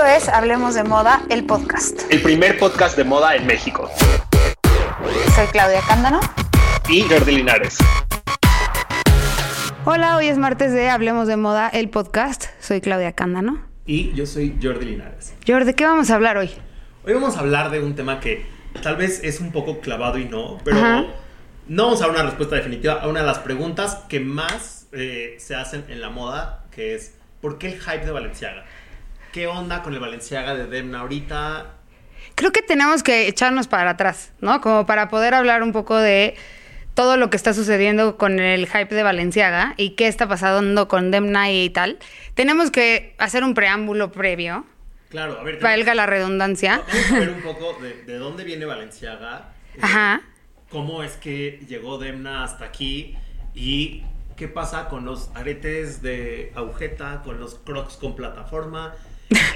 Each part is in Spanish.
Esto es Hablemos de Moda, el podcast. El primer podcast de moda en México. Soy Claudia Cándano. Y Jordi Linares. Hola, hoy es martes de Hablemos de Moda, el podcast. Soy Claudia Cándano. Y yo soy Jordi Linares. Jordi, ¿de qué vamos a hablar hoy? Hoy vamos a hablar de un tema que tal vez es un poco clavado y no, pero Ajá. no vamos a dar una respuesta definitiva a una de las preguntas que más eh, se hacen en la moda, que es ¿por qué el hype de Valenciaga? ¿Qué onda con el Valenciaga de Demna ahorita? Creo que tenemos que echarnos para atrás, ¿no? Como para poder hablar un poco de todo lo que está sucediendo con el hype de Valenciaga y qué está pasando con Demna y tal. Tenemos que hacer un preámbulo previo, Claro, a ver, valga la redundancia. vamos a ver un poco de, de dónde viene Valenciaga. eh, Ajá. cómo es que llegó Demna hasta aquí y qué pasa con los aretes de agujeta, con los crocs con plataforma.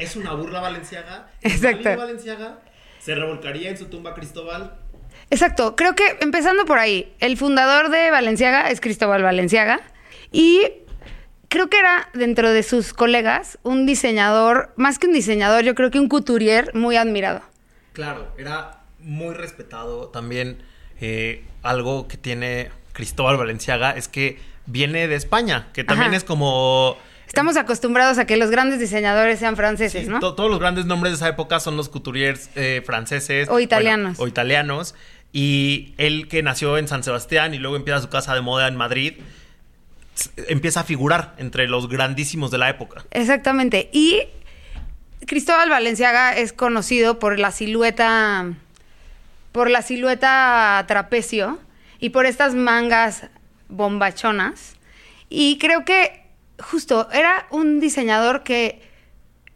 ¿Es una burla Valenciaga? ¿Es Exacto. Valenciaga? ¿Se revolcaría en su tumba Cristóbal? Exacto, creo que empezando por ahí, el fundador de Valenciaga es Cristóbal Valenciaga y creo que era dentro de sus colegas un diseñador, más que un diseñador, yo creo que un couturier muy admirado. Claro, era muy respetado. También eh, algo que tiene Cristóbal Valenciaga es que viene de España, que también Ajá. es como... Estamos acostumbrados a que los grandes diseñadores sean franceses, Sí, ¿no? to- todos los grandes nombres de esa época son los couturiers eh, franceses. O italianos. bueno, o italianos. Y él que nació en San Sebastián y luego empieza su casa de moda en Madrid, empieza a figurar entre los grandísimos de la época. Exactamente. Y Cristóbal Valenciaga es conocido por la silueta, por la silueta trapecio y por estas mangas bombachonas. Y creo que justo era un diseñador que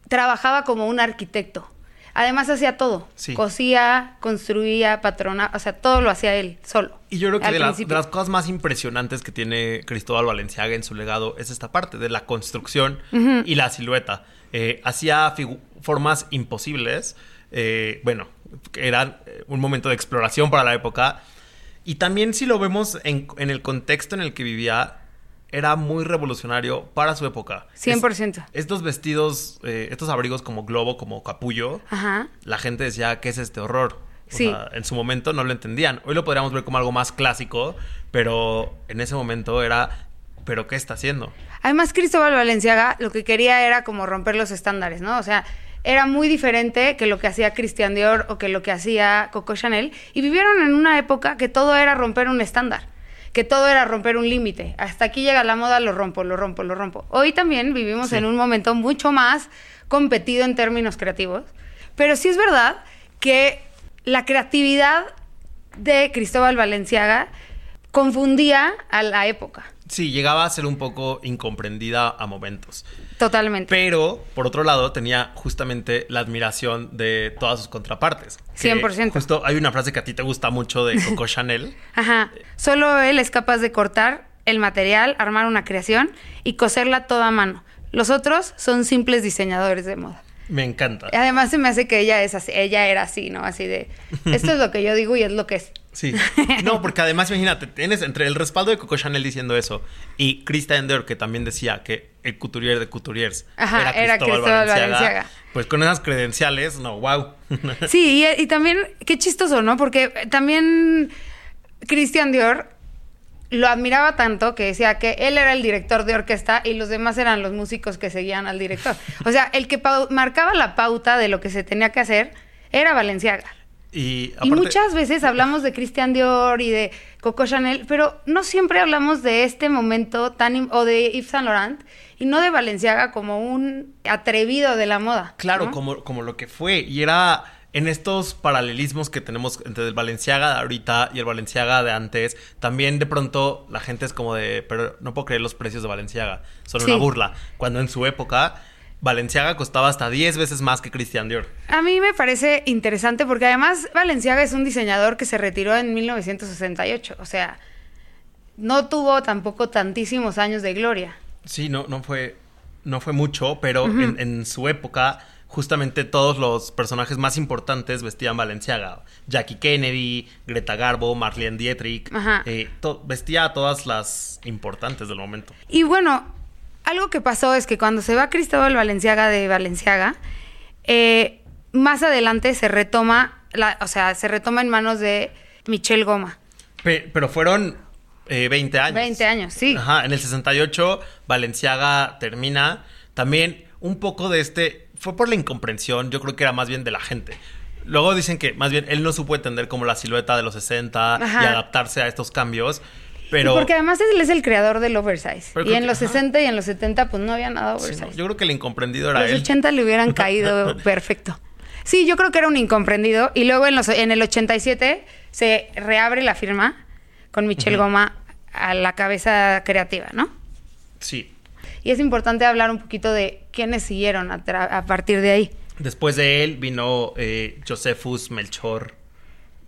trabajaba como un arquitecto. Además hacía todo. Sí. Cosía, construía, patronaba, o sea, todo lo hacía él solo. Y yo creo que de, las cosas más impresionantes que tiene Cristóbal Valenciaga en su legado es esta parte de la construcción y la silueta. Eh, hacía formas imposibles. eh, bueno, eran eh, un momento de exploración para la época. Y también si lo vemos en, en el contexto en el que vivía, era muy revolucionario para su época. 100%. Es- estos vestidos, eh, estos abrigos como globo, como capullo, Ajá. la gente decía, ¿qué es este horror? O Sí. sea, en su momento no lo entendían. Hoy lo podríamos ver como algo más clásico, pero en ese momento era, ¿pero qué está haciendo? Además, Cristóbal Valenciaga lo que quería era como romper los estándares, ¿no? O sea, era muy diferente que lo que hacía Christian Dior o que lo que hacía Coco Chanel. Y vivieron en una época que todo era romper un estándar, que todo era romper un límite. Hasta aquí llega la moda, lo rompo, lo rompo, lo rompo. Hoy también vivimos Sí. en un momento mucho más competido en términos creativos. Pero sí es verdad que la creatividad de Cristóbal Valenciaga confundía a la época. Sí, llegaba a ser un poco incomprendida a momentos. Totalmente. Pero, por otro lado, tenía justamente la admiración de todas sus contrapartes. Que 100%. Justo hay una frase que a ti te gusta mucho de Coco Chanel. Ajá. Solo él es capaz de cortar el material, armar una creación y coserla toda a mano. Los otros son simples diseñadores de moda. Me encanta. Además se me hace que ella es así, ella era así, ¿no? Así de esto es lo que yo digo y es lo que es. Sí. No, porque además, imagínate, tienes entre el respaldo de Coco Chanel diciendo eso y Christian Dior, que también decía que el couturier de couturiers Ajá, era Cristóbal Valenciaga. Pues con esas credenciales, no, wow. Sí, y, y también, qué chistoso, ¿no? Porque también Christian Dior lo admiraba tanto que decía que él era el director de orquesta y los demás eran los músicos que seguían al director. O sea, el que marcaba la pauta de lo que se tenía que hacer era Valenciaga. Y, muchas veces hablamos de Christian Dior y de Coco Chanel, pero no siempre hablamos de este momento tan o de Yves Saint Laurent y no de Valenciaga como un atrevido de la moda. Claro, ¿no? como, como lo que fue. Y era en estos paralelismos que tenemos entre el Valenciaga de ahorita y el Valenciaga de antes, también de pronto la gente es como de, pero no puedo creer los precios de Valenciaga, son Sí. una burla. Cuando en su época, Valenciaga costaba hasta 10 veces más que Christian Dior. A mí me parece interesante porque además Valenciaga es un diseñador que se retiró en 1968, o sea, no tuvo tampoco tantísimos años de gloria. Sí, no, no fue, no fue mucho, pero en, en su época, justamente todos los personajes más importantes vestían Valenciaga. Jackie Kennedy, Greta Garbo, Marlene Dietrich. Ajá. eh, vestía a todas las importantes del momento. Y bueno, algo que pasó es que cuando se va Cristóbal Valenciaga de Valenciaga, eh, más adelante se retoma, la, o sea, se retoma en manos de Michelle Goma. Pe- pero fueron eh, 20 años. 20 años, sí. Ajá, en el 68 Valenciaga termina. También un poco de este, fue por la incomprensión, yo creo que era más bien de la gente. Luego dicen que más bien él no supo entender como la silueta de los 60 y adaptarse a estos cambios. Pero Y porque además él es el creador del oversize. Pero y en que- los ajá. 60 y en los 70 pues no había nada Sí, oversize. no, yo creo que el incomprendido era los él. 80 le hubieran caído perfecto. Sí, yo creo que era un incomprendido. Y luego en, los, en el 87 se reabre la firma con Michelle Goma a la cabeza creativa, ¿no? Sí. Y es importante hablar un poquito de quiénes siguieron a, partir de ahí. Después de él vino eh, Josephus Melchor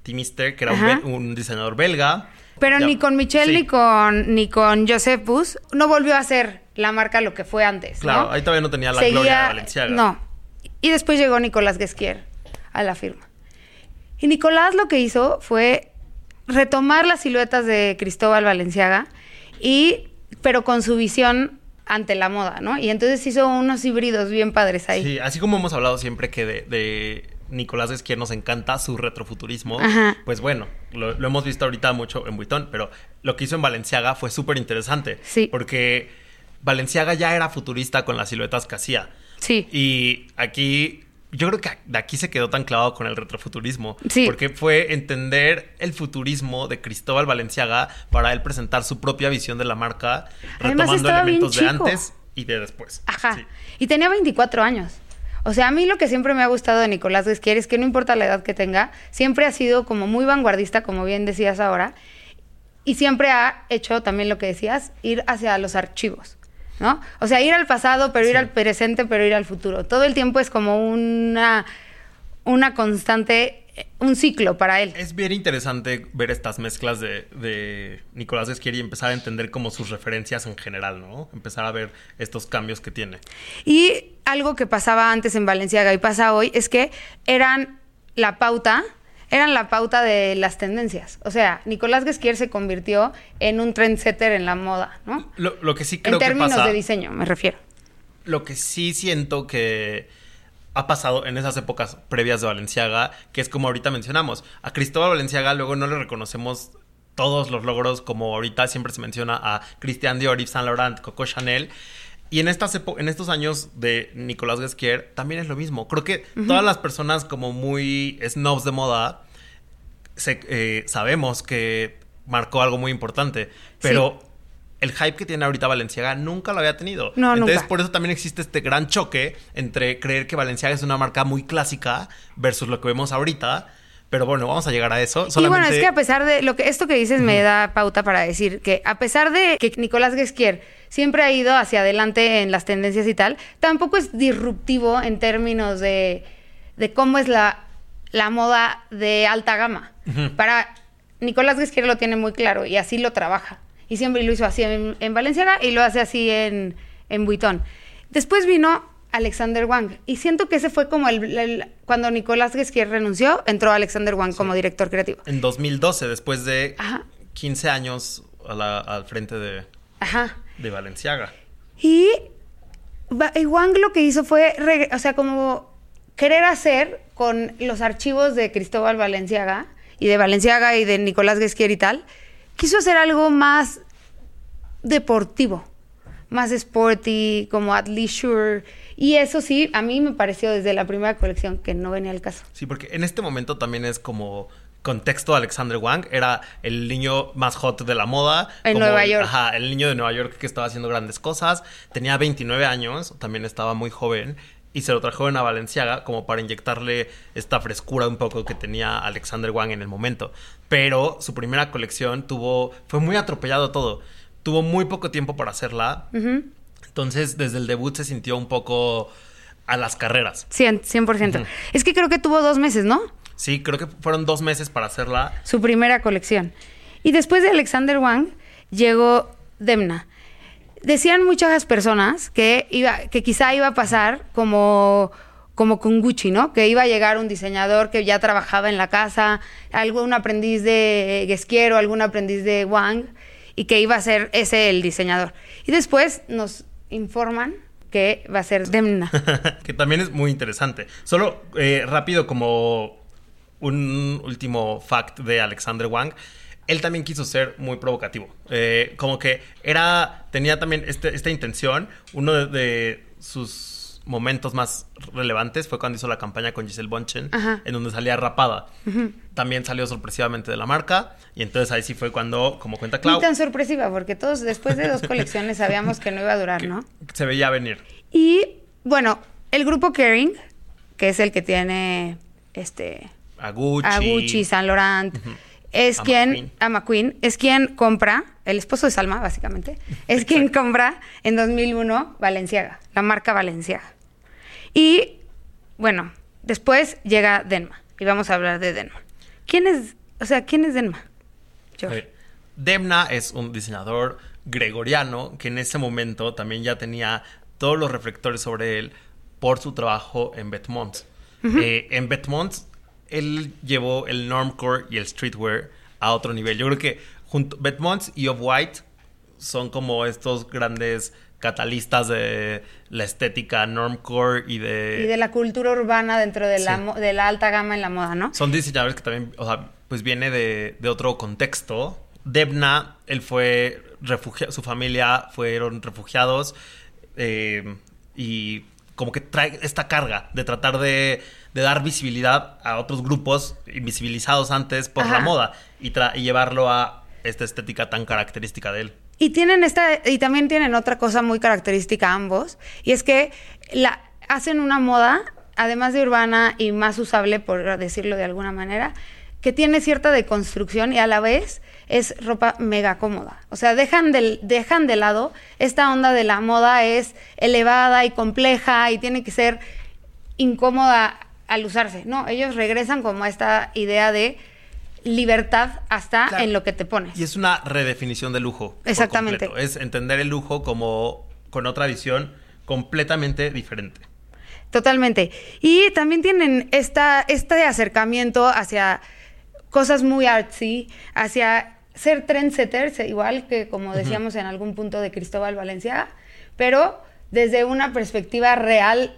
Timister, que era un, diseñador belga. Pero Ya- ni con Michelle sí, ni con ni con Joseph Bus no volvió a ser la marca lo que fue antes. ¿no? Claro, ahí todavía no tenía la gloria de Valenciaga. No. Y después llegó Nicolás Guesquier a la firma. Y Nicolás lo que hizo fue retomar las siluetas de Cristóbal Valenciaga y pero con su visión ante la moda, ¿no? Y entonces hizo unos híbridos bien padres ahí. Sí, así como hemos hablado siempre que de, de Nicolás Esquier nos encanta su retrofuturismo, Ajá. pues bueno, lo, lo hemos visto ahorita mucho en Vuitton, pero lo que hizo en Valenciaga fue súper interesante. Sí. Porque Valenciaga ya era futurista con las siluetas que hacía. Sí. Y aquí, yo creo que de aquí se quedó tan clavado con el retrofuturismo. Sí. Porque fue entender el futurismo de Cristóbal Valenciaga para él presentar su propia visión de la marca, Además, retomando elementos de antes y de después. Ajá. Sí. Y tenía 24 años. O sea, a mí lo que siempre me ha gustado de Nicolás Guesquier es que no importa la edad que tenga, siempre ha sido como muy vanguardista, como bien decías ahora, y siempre ha hecho también lo que decías, ir hacia los archivos, ¿no? O sea, ir al pasado, pero ir al presente, pero ir al futuro. Todo el tiempo es como una, una constante, eh, un ciclo para él. Es bien interesante ver estas mezclas de, de Nicolás Esquier y empezar a entender como sus referencias en general, ¿no? Empezar a ver estos cambios que tiene. Y algo que pasaba antes en Valenciaga y pasa hoy es que eran la pauta, eran la pauta de las tendencias. O sea, Nicolás Guesquier se convirtió en un trendsetter en la moda, ¿no? Lo, lo que sí creo En que términos pasa... de diseño, me refiero. Lo que sí siento que ha pasado en esas épocas previas de Valenciaga, que es como ahorita mencionamos, a Cristóbal Valenciaga luego no le reconocemos todos los logros como ahorita siempre se menciona a Christian Dior, Yves Saint Laurent, Coco Chanel. Y en, estas en estos años de Nicolás Guesquier también es lo mismo. Creo que todas las personas como muy snobs de moda se- eh, sabemos que marcó algo muy importante, pero el hype que tiene ahorita Valenciaga nunca lo había tenido. No, Entonces, nunca. por eso también existe este gran choque entre creer que Valenciaga es una marca muy clásica versus lo que vemos ahorita. Pero bueno, vamos a llegar a eso. Y bueno, Solamente- es que a pesar de lo que esto que dices me da pauta para decir que a pesar de que Nicolás Guesquier siempre ha ido hacia adelante en las tendencias y tal, tampoco es disruptivo en términos de, de cómo es la, la moda de alta gama. Para Nicolás Guesquier lo tiene muy claro y así lo trabaja. Y siempre lo hizo así en, en Valenciaga y lo hace así en, en Vuitton. Después vino Alexander Wang. Y siento que ese fue como el, el- cuando Nicolás Guesquier renunció, entró Alexander Wang como director creativo. en 2012, después de Ajá. 15 años a la- al frente de, Ajá. de Valenciaga. Y, Wang lo que hizo fue, re- o sea, como querer hacer con los archivos de Cristóbal Valenciaga y de Valenciaga y de Nicolás Guesquier y tal, quiso hacer algo más deportivo, más sporty, como at leisure. Y eso sí, a mí me pareció desde la primera colección que no venía al caso. Sí, porque en este momento también es como contexto Alexander Wang. Era el niño más hot de la moda En como Nueva York. ajá, el niño de Nueva York que estaba haciendo grandes cosas. Tenía 29 años también estaba muy joven y se lo trajeron a Valenciaga como para inyectarle esta frescura un poco que tenía Alexander Wang en el momento. Pero su primera colección tuvo fue muy atropellado todo. Tuvo muy poco tiempo para hacerla entonces desde el debut se sintió un poco a las carreras 100, 100%. Es que creo que tuvo dos meses, ¿no? Sí, creo que fueron dos meses para hacerla. su primera colección. Y después de Alexander Wang llegó Demna. Decían muchas personas que iba, que quizá iba a pasar como, como con Gucci, ¿no? Que iba a llegar un diseñador que ya trabajaba en la casa, algún aprendiz de Guesquiero, algún aprendiz de Wang, y que iba a ser ese el diseñador. Y después nos informan que va a ser Demna. que también es muy interesante. Solo eh, rápido como un último fact de Alexander Wang. Él también quiso ser muy provocativo. Eh, como que era. tenía también este- esta intención. Uno de, de sus momentos más relevantes fue cuando hizo la campaña con Giselle Bonchen, Ajá. en donde salía rapada. También salió sorpresivamente de la marca. Y entonces ahí sí fue cuando, como cuenta Clau, tan sorpresiva, porque todos después de dos colecciones sabíamos que no iba a durar, ¿no? se veía venir. Y bueno, el grupo Kering, que es el que tiene este A Gucci. a Gucci, Saint Laurent, es A quien, McQueen. a McQueen, es quien compra, el esposo de Salma, básicamente, es quien compra en 2001 Valenciaga, la marca Valenciaga. Y bueno, después llega Denma, y vamos a hablar de Denma. ¿Quién es, o sea, quién es Denma? George. Demna es un diseñador gregoriano que en ese momento también ya tenía todos los reflectores sobre él por su trabajo en Betmont. Eh, en Betmont, él llevó el normcore y el streetwear a otro nivel. Yo creo que junto Betmont y Off-White son como estos grandes catalistas de la estética normcore y de... Y de la cultura urbana dentro de la, Sí. de la alta gama en la moda, ¿no? Son diseñadores que también, o sea, pues viene de, de otro contexto. Debna, él fue refugiado, su familia fueron refugiados eh, y como que trae esta carga de tratar de, de dar visibilidad a otros grupos invisibilizados antes por la moda y, tra- y llevarlo a esta estética tan característica de él. Y tienen esta, y también tienen otra cosa muy característica ambos, y es que la, hacen una moda, además de urbana y más usable, por decirlo de alguna manera, que tiene cierta deconstrucción y a la vez es ropa mega cómoda. O sea, dejan, del, dejan de lado esta onda de la moda es elevada y compleja y tiene que ser incómoda al usarse. No, ellos regresan como a esta idea de libertad hasta Claro. en lo que te pones. Y es una redefinición de lujo. por Exactamente. completo. Es entender el lujo como con otra visión completamente diferente. Totalmente. Y también tienen esta, este acercamiento hacia cosas muy artsy, hacia ser trendsetters, igual que como decíamos en algún punto de Cristóbal Valenciaga, pero desde una perspectiva real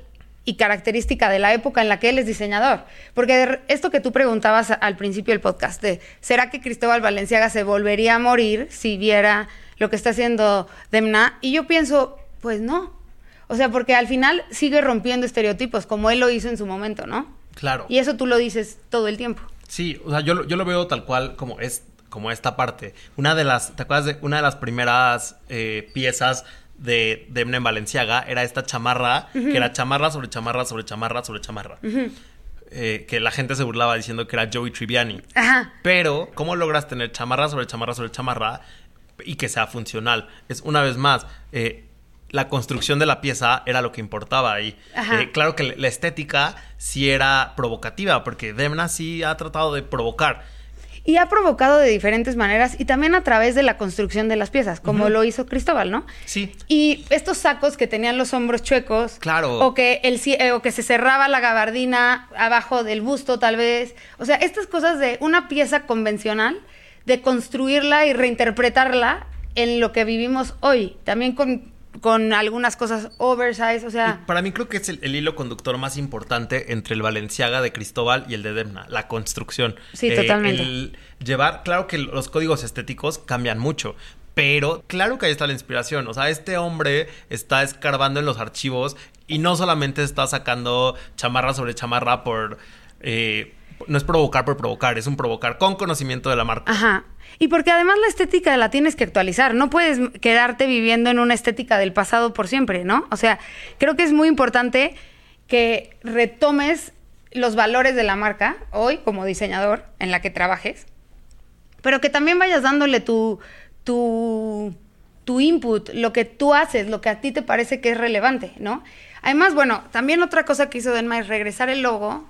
y característica de la época en la que él es diseñador. Porque esto que tú preguntabas al principio del podcast, de ¿será que Cristóbal Valenciaga se volvería a morir si viera lo que está haciendo Demna? Y yo pienso, pues no. O sea, porque al final sigue rompiendo estereotipos, como él lo hizo en su momento, ¿no? Claro. Y eso tú lo dices todo el tiempo. Sí, o sea, yo, lo- yo lo veo tal cual como es como esta parte. Una de las, ¿te acuerdas de una de las primeras eh, piezas de Demna en Valenciaga? Era esta chamarra, que era chamarra sobre chamarra sobre chamarra sobre chamarra. Eh, que la gente se burlaba diciendo que era Joey Triviani. Ajá. Pero, ¿cómo logras tener chamarra sobre chamarra sobre chamarra y que sea funcional? Es una vez más, eh, la construcción de la pieza era lo que importaba ahí. Ajá. Eh, claro que la estética sí era provocativa, porque Demna sí ha tratado de provocar. Y ha provocado de diferentes maneras y también a través de la construcción de las piezas, como lo hizo Cristóbal, ¿no? Sí. Y estos sacos que tenían los hombros chuecos. Claro. O que, el, eh, o que se cerraba la gabardina abajo del busto, tal vez. O sea, estas cosas de una pieza convencional, de construirla y reinterpretarla en lo que vivimos hoy. También con, con algunas cosas oversize, o sea. Y para mí creo que es el, el hilo conductor más importante entre el Valenciaga de Cristóbal y el de Demna, la construcción. Eh, Sí, totalmente. El llevar, claro que los códigos estéticos cambian mucho. Pero claro que ahí está la inspiración. O sea, este hombre está escarbando en los archivos y no solamente está sacando chamarra sobre chamarra por... eh, no es provocar por provocar, es un provocar con conocimiento de la marca. Ajá. Y porque además la estética la tienes que actualizar, no puedes quedarte viviendo en una estética del pasado por siempre, ¿no? O sea, creo que es muy importante que retomes los valores de la marca hoy como diseñador en la que trabajes, pero que también vayas dándole tu, tu, tu input, lo que tú haces, lo que a ti te parece que es relevante, ¿no? Además, bueno, también otra cosa que hizo Denma es regresar el logo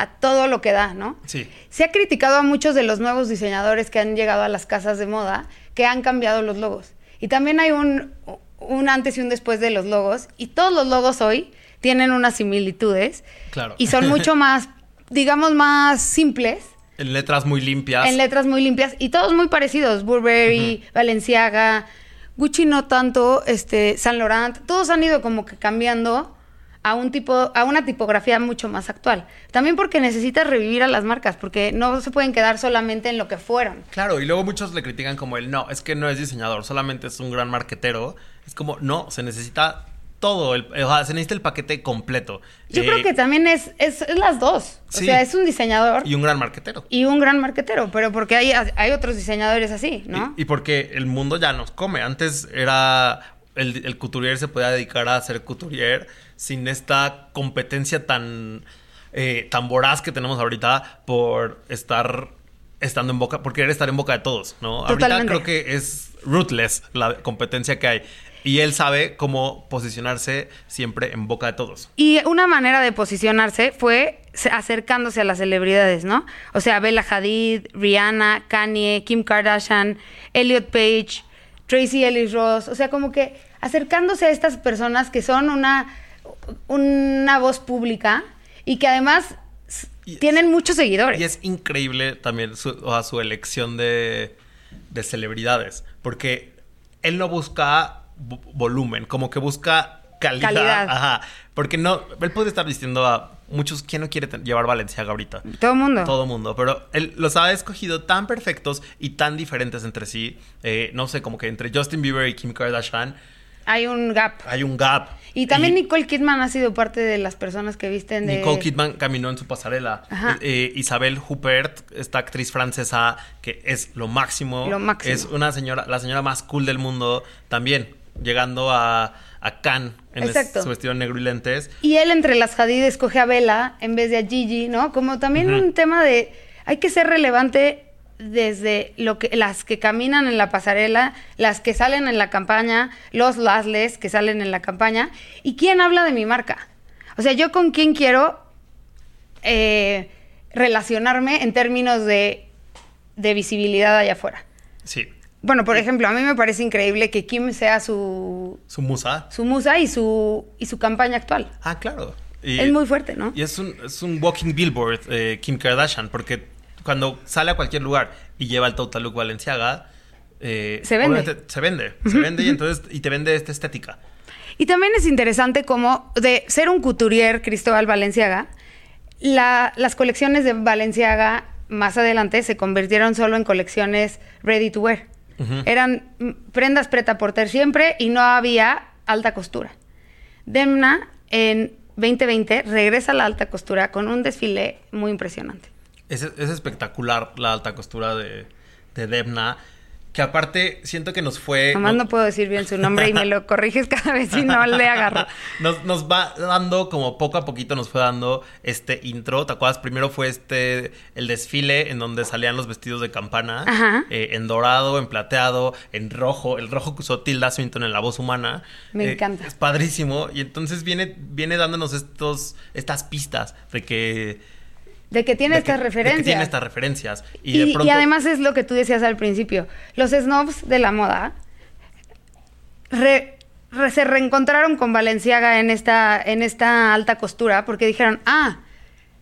a todo lo que da, ¿no? Sí. Se ha criticado a muchos de los nuevos diseñadores que han llegado a las casas de moda que han cambiado los logos. Y también hay un, un antes y un después de los logos. Y todos los logos hoy tienen unas similitudes. Claro. Y son mucho más, digamos, más simples, En letras muy limpias. en letras muy limpias y todos muy parecidos. Burberry, Valenciaga, Gucci no tanto, este, Saint Laurent, todos han ido como que cambiando a un tipo, a una tipografía mucho más actual. También porque necesitas revivir a las marcas, porque no se pueden quedar solamente en lo que fueron. Claro, y luego muchos le critican como el no, es que no es diseñador, solamente es un gran marquetero. Es como, no, se necesita todo, el, o sea, se necesita el paquete completo. Yo Eh, creo que también es, es, es las dos. Sí. O sea, es un diseñador Y un gran marquetero. y un gran marquetero, pero porque hay, hay otros diseñadores así, ¿no? Y, y porque el mundo ya nos come. Antes era. El, el couturier se podía dedicar a ser couturier sin esta competencia tan. eh, tan voraz que tenemos ahorita por estar estando en boca, por querer estar en boca de todos, ¿no? Totalmente. Ahorita creo que es ruthless la competencia que hay. Y él sabe cómo posicionarse siempre en boca de todos. Y una manera de posicionarse fue se- acercándose a las celebridades, ¿no? O sea, Bella Hadid, Rihanna, Kanye, Kim Kardashian, Elliot Page, Tracy Ellis Ross, o sea, como que acercándose a estas personas que son una, una voz pública y que además es- tienen muchos seguidores. Y es increíble también su, o sea, su elección de, de celebridades. Porque él no busca vo- volumen, como que busca calidad. Calidad. Ajá. Porque no, él puede estar diciendo a muchos, ¿quién no quiere llevar Valenciaga ahorita? Todo el mundo. Todo mundo, pero él los ha escogido tan perfectos y tan diferentes entre sí. eh, no sé, como que entre Justin Bieber y Kim Kardashian Hay un gap. hay un gap. Y también Nicole Kidman ha sido parte de las personas que visten de... Nicole Kidman caminó en su pasarela. Ajá. Eh, Isabel Huppert, esta actriz francesa que es lo máximo. Lo máximo. Es una señora, la señora más cool del mundo también, llegando a, a Cannes en Exacto. su vestido negro y lentes. Y él entre las Hadid escoge a Bella en vez de a Gigi, ¿no? Como también un tema de hay que ser relevante desde lo que las que caminan en la pasarela, las que salen en la campaña, los lasles que salen en la campaña y quién habla de mi marca. O sea, yo con quién quiero eh, relacionarme en términos de, de visibilidad allá afuera. Sí, Bueno, por ejemplo, a mí me parece increíble que Kim sea su, su musa. su musa y su, y su campaña actual. Ah, claro. Y- Es muy fuerte, ¿no? Y es un, es un walking billboard, eh, Kim Kardashian, porque cuando sale a cualquier lugar y lleva el Total Look Valenciaga, eh, Se vende. Se vende, se vende y entonces y te vende esta estética. Y también es interesante como de ser un couturier Cristóbal Valenciaga, la- las colecciones de Valenciaga más adelante se convirtieron solo en colecciones ready to wear. Eran prendas preta porter siempre y no había alta costura. Demna en 2020 regresa a la alta costura con un desfile muy impresionante. Es, es espectacular la alta costura de, de Debna. Que aparte siento que nos fue. No- no puedo decir bien su nombre y me lo corriges cada vez y no le agarro. nos, nos va dando, como poco a poquito nos fue dando este intro. ¿Te acuerdas? Primero fue este el desfile en donde salían los vestidos de campana. Ajá. eh, en dorado, en plateado, en rojo. El rojo que usó Tilda Swinton en la voz humana. Me Eh, encanta. Es padrísimo. Y entonces viene, viene dándonos estos, estas pistas de que. De que tiene de que- estas de que referencias. tiene estas referencias. Y, Y, de y pronto. además es lo que tú decías al principio. Los snobs de la moda re- re- se reencontraron con Valenciaga en esta, en esta alta costura porque dijeron, ah,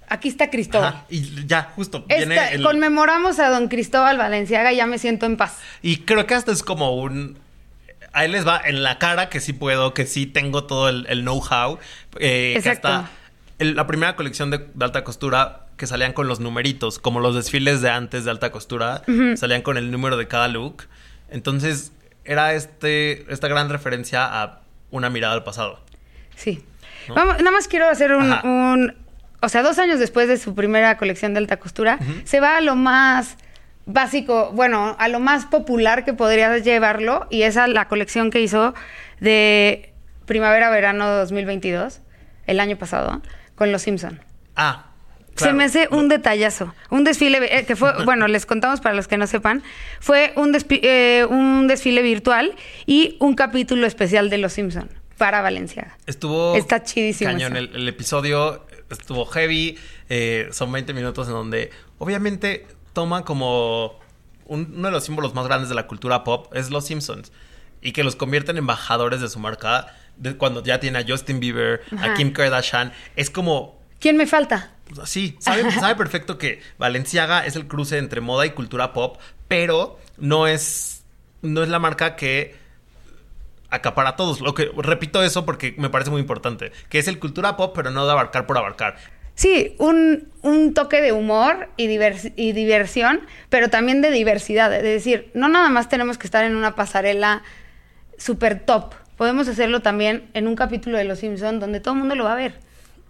aquí está Cristóbal. Ajá, y ya, justo. Esta- viene el- Conmemoramos a don Cristóbal Valenciaga y ya me siento en paz. Y creo que hasta es como un. Ahí les va en la cara que sí puedo, que sí tengo todo el, el know-how. eh, que Exacto. hasta el- la primera colección de, de alta costura que salían con los numeritos, como los desfiles de antes de alta costura, salían con el número de cada look. Entonces, era este, esta gran referencia a una mirada al pasado. Sí. ¿No? Vamos, nada más quiero hacer un, O sea, dos años después de su primera colección de alta costura, se va a lo más básico, bueno, a lo más popular que podría llevarlo, y esa la colección que hizo de primavera-verano 2022, el año pasado, con Los Simpson. Ah, Se me hace un detallazo. Un desfile eh, que fue, bueno, les contamos para los que no sepan, fue un, eh, un desfile virtual y un capítulo especial de Los Simpson para Valenciaga. Estuvo. Está chidísimo Cañón. El, el episodio estuvo heavy. eh, son 20 minutos en donde, obviamente, toma como un- uno de los símbolos más grandes de la cultura pop es los Simpsons. Y que los convierte en embajadores de su marca. de cuando ya tiene a Justin Bieber, a. Kim Kardashian. Es como. ¿Quién me falta? Pues, Sí, sabe, sabe perfecto que Valenciaga es el cruce entre moda y cultura pop, pero no es, no es la marca que acapara a todos. Lo que repito eso porque me parece muy importante, que es el cultura pop, pero no de abarcar por abarcar. Sí, un, un toque de humor y, divers- y diversión, pero también de diversidad. Es decir, no nada más tenemos que estar en una pasarela super top. Podemos hacerlo también en un capítulo de Los Simpson donde todo el mundo lo va a ver.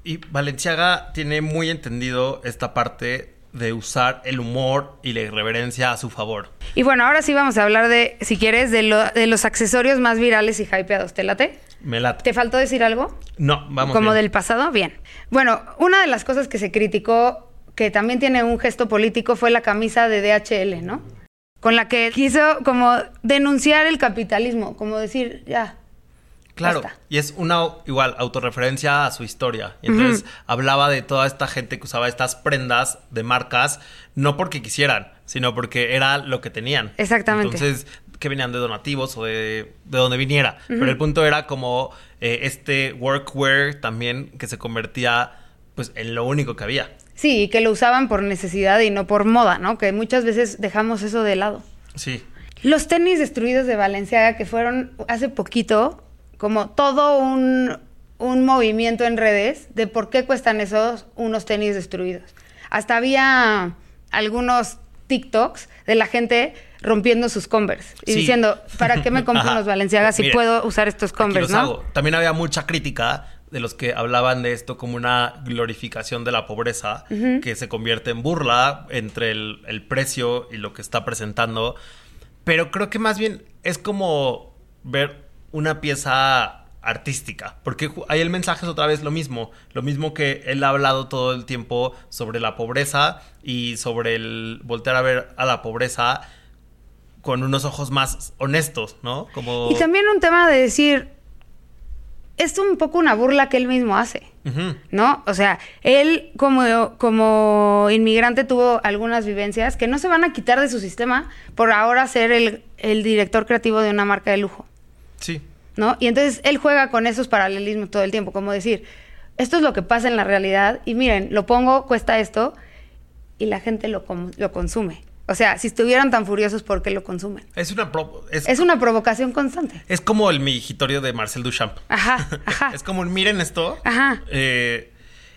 Y Valenciaga tiene muy entendido esta parte de usar el humor y la irreverencia a su favor. Y bueno, ahora sí vamos a hablar de, si quieres, de, lo- de los accesorios más virales y hypeados. ¿Te late? Me late. ¿Te faltó decir algo? No, vamos. Como bien. del pasado, bien. Bueno, una de las cosas que se criticó, que también tiene un gesto político, fue la camisa de DHL, ¿no? Con la que quiso como denunciar el capitalismo, como decir, ya. Claro, Basta. y es una igual autorreferencia a su historia. Y entonces hablaba de toda esta gente que usaba estas prendas de marcas, no porque quisieran, sino porque era lo que tenían. Exactamente. Entonces, que venían de donativos o de, de donde viniera. Pero el punto era como eh, este workwear también que se convertía pues en lo único que había. Sí, y que lo usaban por necesidad y no por moda, ¿no? Que muchas veces dejamos eso de lado. Sí. Los tenis destruidos de Valenciaga, que fueron hace poquito, como todo un, un movimiento en redes de por qué cuestan esos unos tenis destruidos. Hasta había algunos TikToks de la gente rompiendo sus Converse y Sí. diciendo, ¿para qué me compro unos Valenciaga si puedo usar estos Converse, no? hago. También había mucha crítica de los que hablaban de esto como una glorificación de la pobreza que se convierte en burla entre el, el precio y lo que está presentando. Pero creo que más bien es como ver una pieza artística, porque ahí el mensaje es otra vez lo mismo, lo mismo que él ha hablado todo el tiempo sobre la pobreza y sobre el voltear a ver a la pobreza con unos ojos más honestos, ¿no? Como Y también un tema de decir, es un poco una burla que él mismo hace. ¿no? O sea, él como, como inmigrante tuvo algunas vivencias que no se van a quitar de su sistema por ahora ser el, el director creativo de una marca de lujo, Sí. ¿no? Y entonces él juega con esos paralelismos todo el tiempo, como decir, esto es lo que pasa en la realidad y miren, lo pongo, cuesta esto y la gente lo, lo consume. O sea, si estuvieran tan furiosos, ¿por qué lo consumen? Es una es, Es una provocación constante. es como el migitorio de Marcel Duchamp. Ajá, ajá. es como miren esto. Ajá. Eh,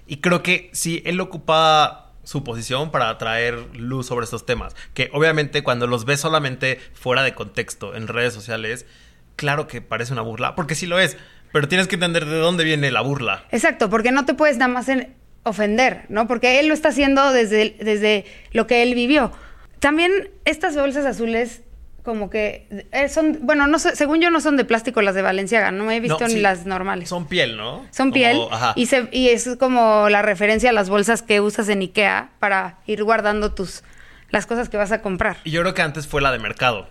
y creo que sí, él ocupa su posición para traer luz sobre estos temas. Que obviamente cuando los ves solamente fuera de contexto en redes sociales, claro que parece una burla, porque sí lo es. Pero tienes que entender de dónde viene la burla. Exacto, porque no te puedes nada más en- ofender, ¿no? Porque él lo está haciendo desde, desde lo que él vivió. También estas bolsas azules, como que eh, son, bueno, no sé, según yo no son de plástico las de Valenciaga, no me he visto No, ni las normales. Son piel, ¿no? Son Como- piel ajá. y, se, y es como la referencia a las bolsas que usas en Ikea para ir guardando tus las cosas que vas a comprar. Y yo creo que antes fue la de mercado.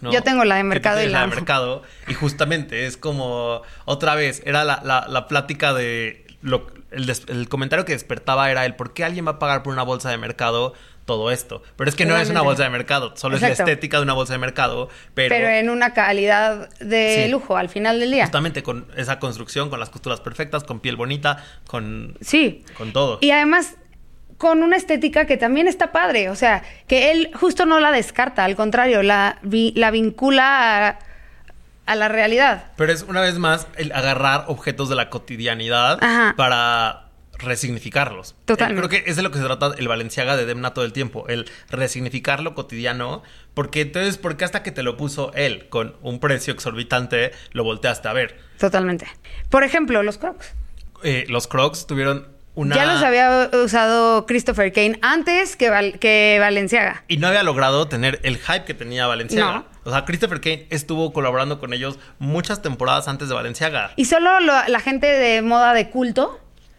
¿no? Yo tengo la de mercado y tienes la de mercado. Y justamente es como otra vez, era la, la- la plática de lo, el, des- el comentario que despertaba era el por qué alguien va a pagar por una bolsa de mercado todo esto. Pero es que no es una bolsa de mercado, solo es la estética de una bolsa de mercado. Pero, Pero, en una calidad de Sí. lujo al final del día. justamente con esa construcción, con las costuras perfectas, con piel bonita, con, Sí. con todo. Y además con una estética que también está padre, o sea, que él justo no la descarta, al contrario, la, vi- la vincula a, a la realidad. Pero es una vez más el agarrar objetos de la cotidianidad Ajá. para resignificarlos. Totalmente. Eh, Creo que es de lo que se trata el Valenciaga de Demna todo el tiempo, el resignificar lo cotidiano, porque entonces, ¿por qué hasta que te lo puso él con un precio exorbitante lo volteaste a ver? Totalmente. Por ejemplo, los Crocs. Eh, los Crocs tuvieron una... Ya los había usado Christopher Kane antes que, Val- que Valenciaga. Y no había logrado tener el hype que tenía Valenciaga. No. O sea, Christopher Kane estuvo colaborando con ellos muchas temporadas antes de Valenciaga. Y solo lo- la gente de moda de culto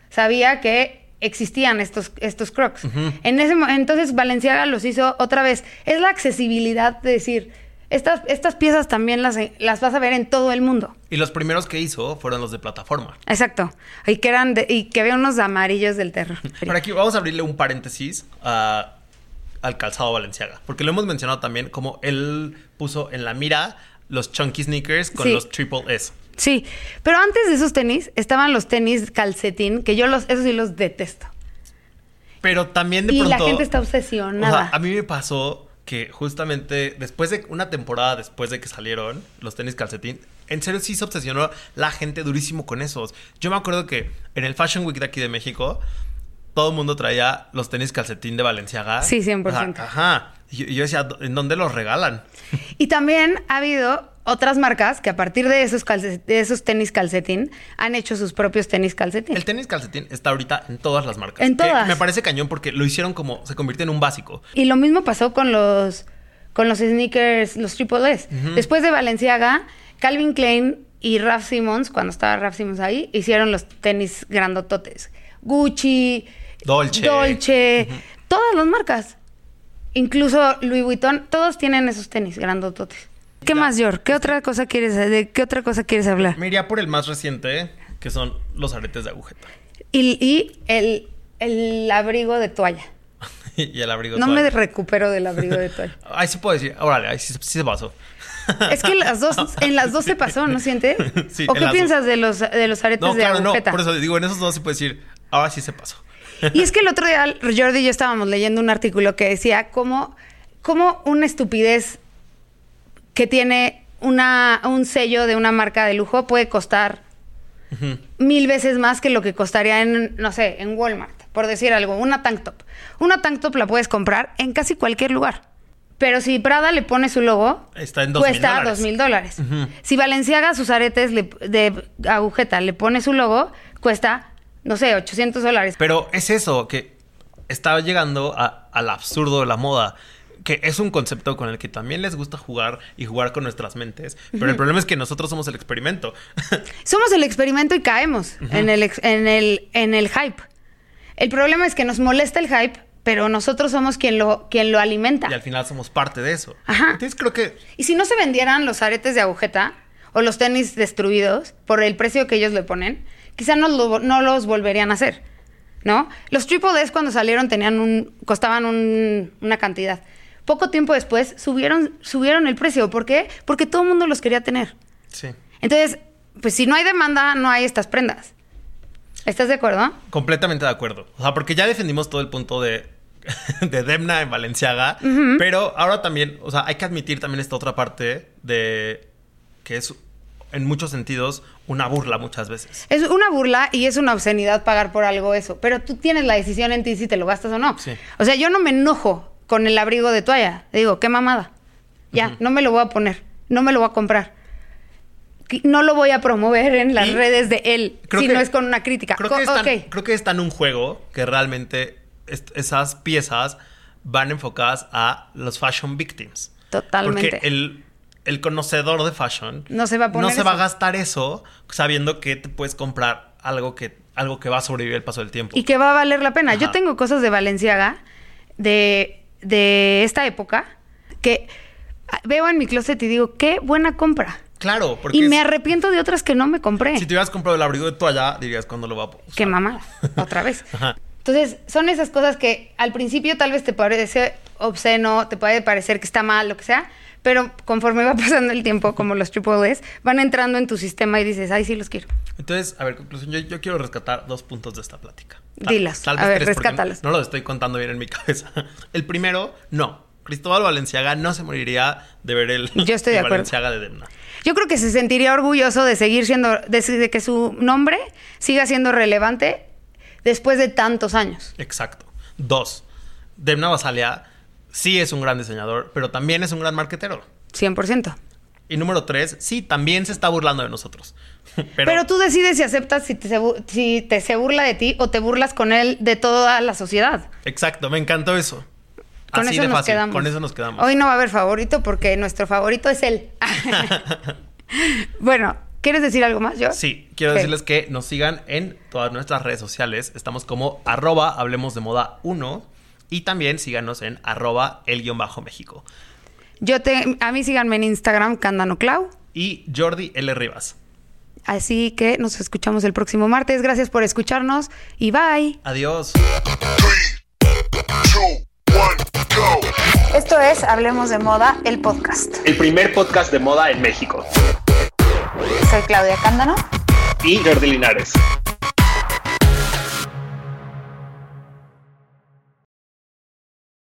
sabía que existían estos, estos Crocs. en ese, entonces Valenciaga los hizo otra vez. Es la accesibilidad de decir, estas, estas piezas también las, las vas a ver en todo el mundo. Y los primeros que hizo fueron los de plataforma. Exacto. Y que eran de- y que había unos amarillos del terror. Por aquí vamos a abrirle un paréntesis a- al calzado Valenciaga. Porque lo hemos mencionado también como él puso en la mira los chunky sneakers con Sí. los triple S. Sí, pero antes de esos tenis estaban los tenis calcetín, que yo los, esos sí los detesto. Pero también de Y pronto... la gente está o obsesionada. sea, a mí me pasó que justamente después de una temporada después de que salieron los tenis calcetín, en serio sí se obsesionó la gente durísimo con esos. Yo me acuerdo que en el Fashion Week de aquí de México, todo el mundo traía los tenis calcetín de Valenciaga. Sí, 100%. Ajá. ajá. Y yo, y yo decía, ¿en dónde los regalan? Y también ha habido otras marcas que a partir de esos, de esos tenis calcetín han hecho sus propios tenis calcetín. El tenis calcetín está ahorita en todas las marcas. En todas. me parece cañón porque lo hicieron como, se convirtió en un básico. Y lo mismo pasó con los con los sneakers, los triple S. Después de Valenciaga, Calvin Klein y Raf Simons, cuando estaba Raf Simons ahí, hicieron los tenis grandototes. Gucci, Dolce. Dolce, todas las marcas. Incluso Louis Vuitton, todos tienen esos tenis grandototes. ¿Qué más, George? ¿Qué otra cosa quieres de qué otra cosa quieres hablar? Me iría por el más reciente, que son los aretes de agujeta. Y, y el, el abrigo de toalla. y el abrigo No suave. me recupero del abrigo de toalla. Ahí sí puedo decir, órale, ahí sí, sí se pasó. Es que las dos, en las dos se pasó, ¿no sientes? Sí, ¿O en qué piensas de los, de los aretes No, de claro, no. agujeta? Por eso digo, en esos dos se puede decir, ahora sí se pasó. Y es que el otro día Jordi y yo estábamos leyendo un artículo que decía cómo, cómo una estupidez que tiene una, un sello de una marca de lujo puede costar mil veces más que lo que costaría en, no sé, en Walmart, por decir algo, una tank top. Una tank top la puedes comprar en casi cualquier lugar. Pero si Prada le pone su logo, Está en cuesta dos mil dólares. Si Valenciaga sus aretes le- de agujeta le pone su logo, cuesta, no sé, 800 dólares. Pero es eso, que está llegando a- al absurdo de la moda. Que es un concepto con el que también les gusta jugar y jugar con nuestras mentes. Pero el problema es que nosotros somos el experimento. Somos el experimento y caemos en, el, en, el, en el hype. El problema es que nos molesta el hype, pero nosotros somos quien lo, quien lo alimenta. y al final somos parte de eso. Ajá. Entonces creo que Y si no se vendieran los aretes de agujeta o los tenis destruidos por el precio que ellos le ponen, quizá no, lo- no los volverían a hacer, ¿no? Los Triple S cuando salieron tenían un, costaban un- una cantidad. Poco tiempo después subieron, subieron el precio. ¿Por qué? Porque todo el mundo los quería tener. sí. Entonces, pues si no hay demanda, no hay estas prendas. ¿Estás de acuerdo? Completamente de acuerdo. O sea, porque ya defendimos todo el punto de, de Demna en Valenciaga. Pero ahora también, o sea, hay que admitir también esta otra parte de que es en muchos sentidos una burla muchas veces. Es una burla y es una obscenidad pagar por algo eso. Pero tú tienes la decisión en ti si te lo gastas o no. Sí. O sea, yo no me enojo con el abrigo de toalla. Digo, qué mamada. Ya, no me lo voy a poner. No me lo voy a comprar. No lo voy a promover en las Y redes de él, si no es con una crítica. Creo Co- que, creo que es tan un juego que realmente esas piezas van enfocadas a los fashion victims. Totalmente. Porque el, el conocedor de fashion No se va a poner no se va a gastar eso sabiendo que te puedes comprar algo que, algo que va a sobrevivir el paso del tiempo. Y que va a valer la pena. Yo tengo cosas de Valenciaga de, de esta época que veo en mi closet y digo, qué buena compra. Claro, porque Y es- me arrepiento de otras que no me compré. si te hubieras comprado el abrigo de toalla, dirías cuándo lo va a usar. Qué mamada, otra vez. Ajá. Entonces, son esas cosas que al principio tal vez te parece obsceno, te puede parecer que está mal, lo que sea, pero conforme va pasando el tiempo, como los triple S, van entrando en tu sistema y dices, ay, sí los quiero. Entonces, a ver, conclusión, yo, yo quiero rescatar dos puntos de esta plática. Dilas. A ver, porque rescátalos. No los estoy contando bien en mi cabeza. El primero, no. Cristóbal Valenciaga no se moriría de ver el, Yo estoy de el acuerdo. Valenciaga de Demna. Yo creo que se sentiría orgulloso de seguir siendo, de, de que su nombre siga siendo relevante después de tantos años. Exacto. Dos. Demna Basalia sí es un gran diseñador, pero también es un gran marquetero. 100%. Y número tres, sí, también se está burlando de nosotros. Pero, Pero, tú decides si aceptas si te, se, si te se burla de ti o te burlas con él de toda la sociedad. Exacto, me encantó eso. Con Así eso de nos fácil, quedamos. Con eso nos quedamos. Hoy no va a haber favorito porque nuestro favorito es él. bueno, ¿quieres decir algo más, yo? Sí, quiero decirles que nos sigan en todas nuestras redes sociales. Estamos como arroba hablemos de moda 1 y también síganos en arroba el guion bajo México. Yo te, a mí síganme en Instagram, Candanoclau. Y Jordi L. Rivas. Así que nos escuchamos el próximo martes. Gracias por escucharnos y bye. Adiós. Esto es Hablemos de Moda, el podcast. El primer podcast de moda en México. Soy Claudia Cándano. Y Jordi Linares.